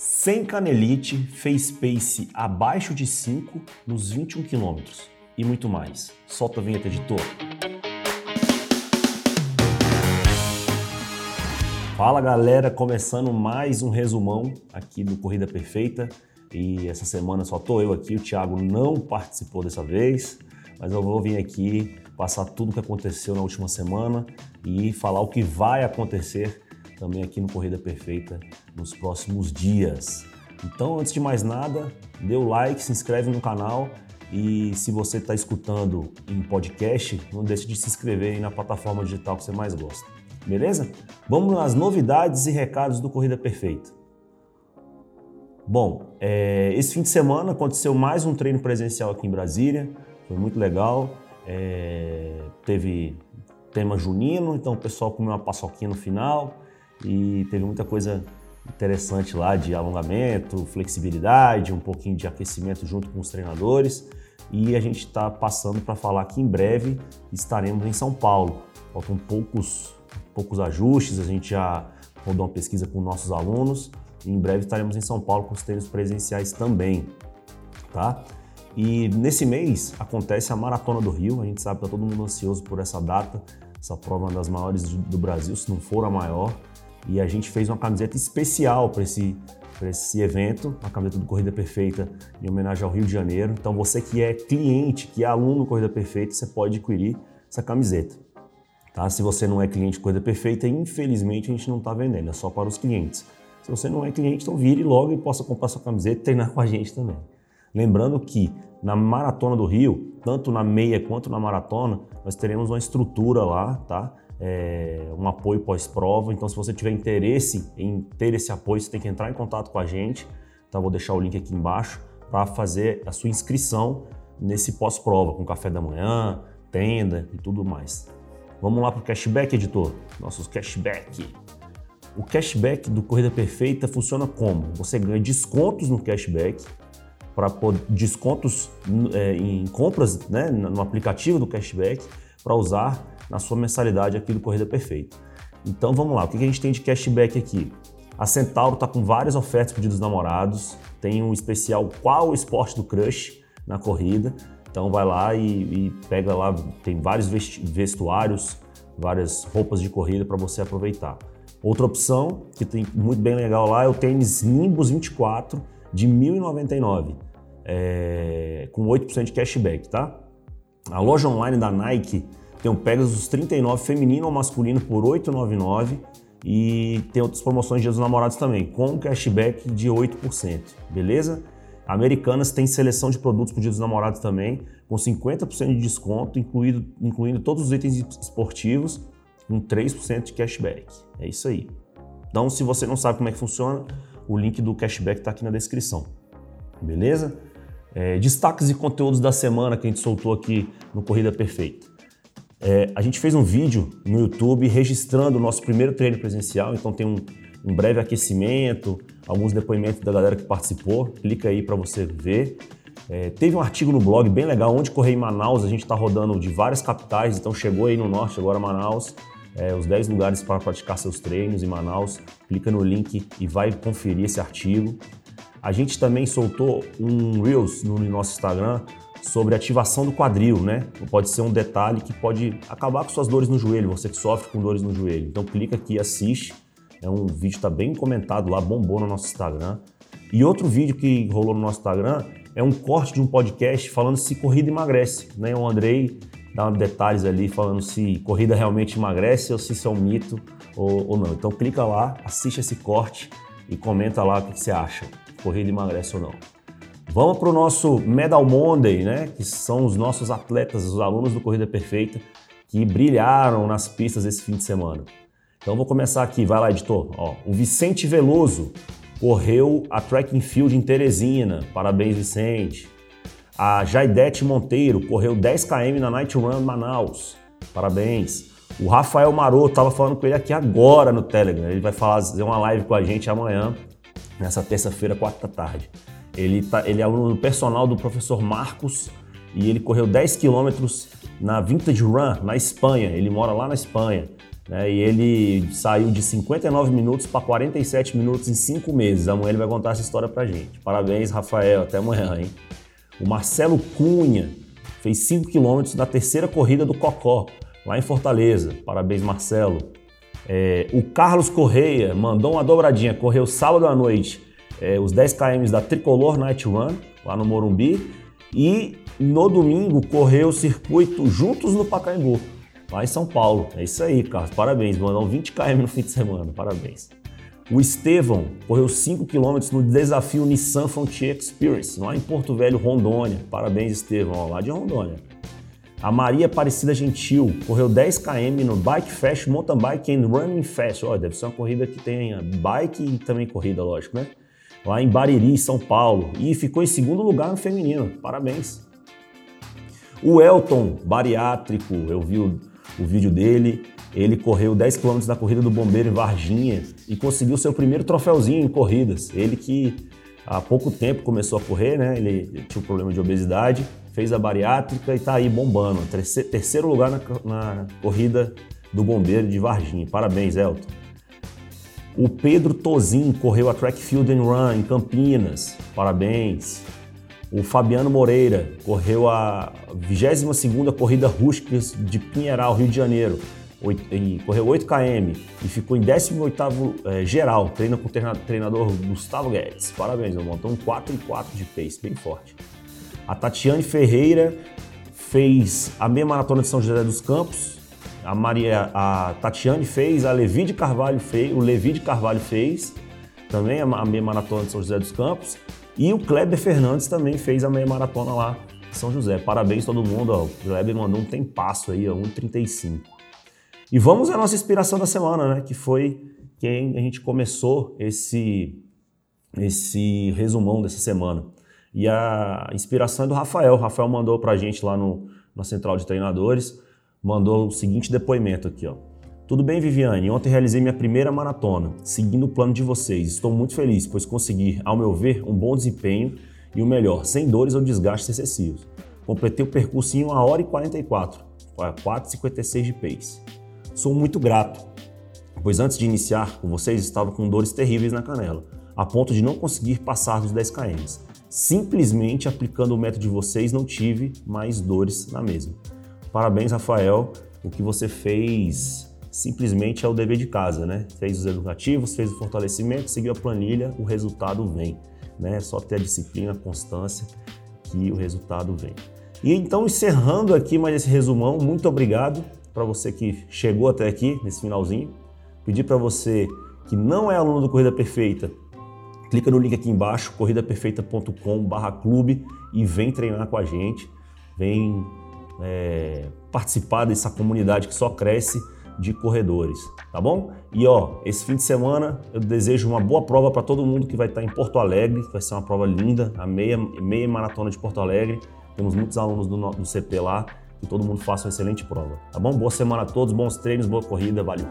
Sem canelite, fez pace abaixo de 5 nos 21 km e muito mais. Solta a vinheta, editor. Fala galera, começando mais um resumão aqui do Corrida Perfeita. E essa semana só tô eu aqui, o Thiago não participou dessa vez, mas eu vou vir aqui passar tudo o que aconteceu na última semana e falar o que vai acontecer também aqui no Corrida Perfeita nos próximos dias. Então, antes de mais nada, dê o like, se inscreve no canal e se você está escutando em podcast, não deixe de se inscrever aí na plataforma digital que você mais gosta. Beleza? Vamos nas novidades e recados do Corrida Perfeita. Bom, é, esse fim de semana aconteceu mais um treino presencial aqui em Brasília, foi muito legal. É, teve tema junino, então o pessoal comeu uma paçoquinha no final e teve muita coisa interessante lá de alongamento, flexibilidade, um pouquinho de aquecimento junto com os treinadores. E a gente está passando para falar que em breve estaremos em São Paulo. Faltam poucos, poucos ajustes, a gente já rodou uma pesquisa com nossos alunos e em breve estaremos em São Paulo com os treinos presenciais também, tá? E nesse mês acontece a Maratona do Rio, a gente sabe que está todo mundo ansioso por essa data, essa prova é uma das maiores do Brasil, se não for a maior. E a gente fez uma camiseta especial para esse, esse evento, uma camiseta do Corrida Perfeita em homenagem ao Rio de Janeiro. Então você que é cliente, que é aluno do Corrida Perfeita, você pode adquirir essa camiseta. Tá? Se você não é cliente de Corrida Perfeita, infelizmente a gente não está vendendo, é só para os clientes. Se você não é cliente, então vire logo e possa comprar sua camiseta e treinar com a gente também. Lembrando que na Maratona do Rio, tanto na meia quanto na maratona, nós teremos uma estrutura lá, tá? É, um apoio pós-prova. Então, se você tiver interesse em ter esse apoio, você tem que entrar em contato com a gente. Então, vou deixar o link aqui embaixo para fazer a sua inscrição nesse pós-prova, com café da manhã, tenda e tudo mais. Vamos lá para o cashback, editor. Nossos cashback. O cashback do Corrida Perfeita funciona como? Você ganha descontos no cashback, para descontos é, em compras né, no aplicativo do cashback, para usar na sua mensalidade aqui do Corrida Perfeita. Então vamos lá, o que a gente tem de cashback aqui? A Centauro está com várias ofertas para dos namorados, tem um especial Qual o Esporte do Crush na corrida. Então vai lá e, e pega lá, tem vários vestuários, várias roupas de corrida para você aproveitar. Outra opção que tem muito bem legal lá é o tênis Nimbus 24 de 1.099, é, com 8% de cashback, tá? A loja online da Nike tem o Pegasus 39 feminino ou masculino por 8,99 e tem outras promoções de Dia dos Namorados também, com cashback de 8%, beleza? Americanas tem seleção de produtos para o Dia dos Namorados também, com 50% de desconto, incluído, incluindo todos os itens esportivos, com 3% de cashback. É isso aí. Então, se você não sabe como é que funciona, o link do cashback está aqui na descrição. Beleza? É, destaques e conteúdos da semana que a gente soltou aqui no Corrida Perfeita. É, a gente fez um vídeo no YouTube registrando o nosso primeiro treino presencial, então tem um, um breve aquecimento, alguns depoimentos da galera que participou. Clica aí para você ver. É, teve um artigo no blog bem legal, onde correr em Manaus. A gente está rodando de várias capitais, então chegou aí no norte, agora Manaus. É, os 10 lugares para praticar seus treinos em Manaus. Clica no link e vai conferir esse artigo. A gente também soltou um Reels no nosso Instagram sobre ativação do quadril, né? Pode ser um detalhe que pode acabar com suas dores no joelho, você que sofre com dores no joelho. Então clica aqui assiste. É um vídeo que está bem comentado lá, bombou no nosso Instagram. E outro vídeo que rolou no nosso Instagram é um corte de um podcast falando se corrida emagrece. Né? O Andrei dá detalhes ali falando se corrida realmente emagrece ou se isso é um mito ou, ou não. Então clica lá, assiste esse corte e comenta lá o que você acha. Corrida emagrece ou não. Vamos para o nosso Medal Monday, né? Que são os nossos atletas, os alunos do Corrida Perfeita que brilharam nas pistas esse fim de semana. Então vou começar aqui, vai lá, editor. Ó, o Vicente Veloso correu a track and field em Teresina. Parabéns, Vicente. A Jaidete Monteiro correu 10 km na Night Run Manaus. Parabéns. O Rafael Maroto, estava falando com ele aqui agora no Telegram. Ele vai fazer uma live com a gente amanhã, nessa terça-feira, 4 da tarde. Ele, tá, ele é aluno personal do professor Marcos e ele correu 10 quilômetros na Vintage Run, na Espanha. Ele mora lá na Espanha. Né? E ele saiu de 59 minutos para 47 minutos em 5 meses. Amanhã ele vai contar essa história pra gente. Parabéns, Rafael. Até amanhã, hein? O Marcelo Cunha fez 5 quilômetros na terceira corrida do Cocó, lá em Fortaleza. Parabéns, Marcelo. É, o Carlos Correia mandou uma dobradinha, correu sábado à noite é, os 10 km da Tricolor Night Run, lá no Morumbi, e no domingo correu o circuito Juntos no Pacaembu, lá em São Paulo. É isso aí, Carlos, parabéns, mandou 20 km no fim de semana, parabéns. O Estevão correu 5 km no desafio Nissan Frontier Experience, lá em Porto Velho, Rondônia. Parabéns, Estevão, lá de Rondônia. A Maria Aparecida Gentil correu 10 km no Bike Fest Mountain Bike and Running Fest. Olha, deve ser uma corrida que tenha bike e também corrida, lógico, né? Lá em Bariri, São Paulo. E ficou em segundo lugar no feminino. Parabéns. O Elton, bariátrico, eu vi o, o vídeo dele. Ele correu 10 km na corrida do Bombeiro em Varginha e conseguiu seu primeiro troféuzinho em corridas. Ele que há pouco tempo começou a correr, né? Ele tinha um problema de obesidade fez a bariátrica e está aí bombando. Terceiro lugar na, na, corrida do bombeiro de Varginha. Parabéns, Elton. O Pedro Tozin correu a Track Field and Run em Campinas. Parabéns. O Fabiano Moreira correu a 22ª Corrida Rústica de Pinheiral, Rio de Janeiro. correu 8 km e ficou em 18º é, geral. Treina com o treinador Gustavo Guedes. Parabéns, meu irmão. Então 4 e 4 de pace, bem forte. A Tatiane Ferreira fez a meia maratona de São José dos Campos. A Maria, a Tatiane fez, a Levi de Carvalho fez, o Levi de Carvalho fez também a meia maratona de São José dos Campos. E o Kleber Fernandes também fez a meia maratona lá em São José. Parabéns todo mundo, ó. o Kleber mandou um tempasso aí, ó, 1,35. E vamos à nossa inspiração da semana, né? Que foi quem a gente começou esse, esse resumão dessa semana. E a inspiração é do Rafael. O Rafael mandou para a gente lá no, na central de treinadores, mandou o seguinte depoimento aqui, ó. Tudo bem, Viviane? Ontem realizei minha primeira maratona, seguindo o plano de vocês. Estou muito feliz, pois consegui, ao meu ver, um bom desempenho e o melhor, sem dores ou desgastes excessivos. Completei o percurso em 1 hora e 44, 4,56 de pace. Sou muito grato, pois antes de iniciar com vocês estava com dores terríveis na canela, a ponto de não conseguir passar dos 10 km simplesmente aplicando o método de vocês, não tive mais dores na mesma. Parabéns, Rafael. O que você fez simplesmente é o dever de casa, né? Fez os educativos, fez o fortalecimento, seguiu a planilha, o resultado vem. Né? É só ter a disciplina, a constância que o resultado vem. E então, encerrando aqui mais esse resumão, muito obrigado para você que chegou até aqui nesse finalzinho. Pedir para você que não é aluno do Corrida Perfeita, Clica no link aqui embaixo, corridaperfeita.com/clube e vem treinar com a gente, vem é, participar dessa comunidade que só cresce de corredores, tá bom? E ó, esse fim de semana eu desejo uma boa prova para todo mundo que vai estar em Porto Alegre, vai ser uma prova linda, a meia, meia maratona de Porto Alegre. Temos muitos alunos do, do CP lá, que todo mundo faça uma excelente prova, tá bom? Boa semana a todos, bons treinos, boa corrida, valeu!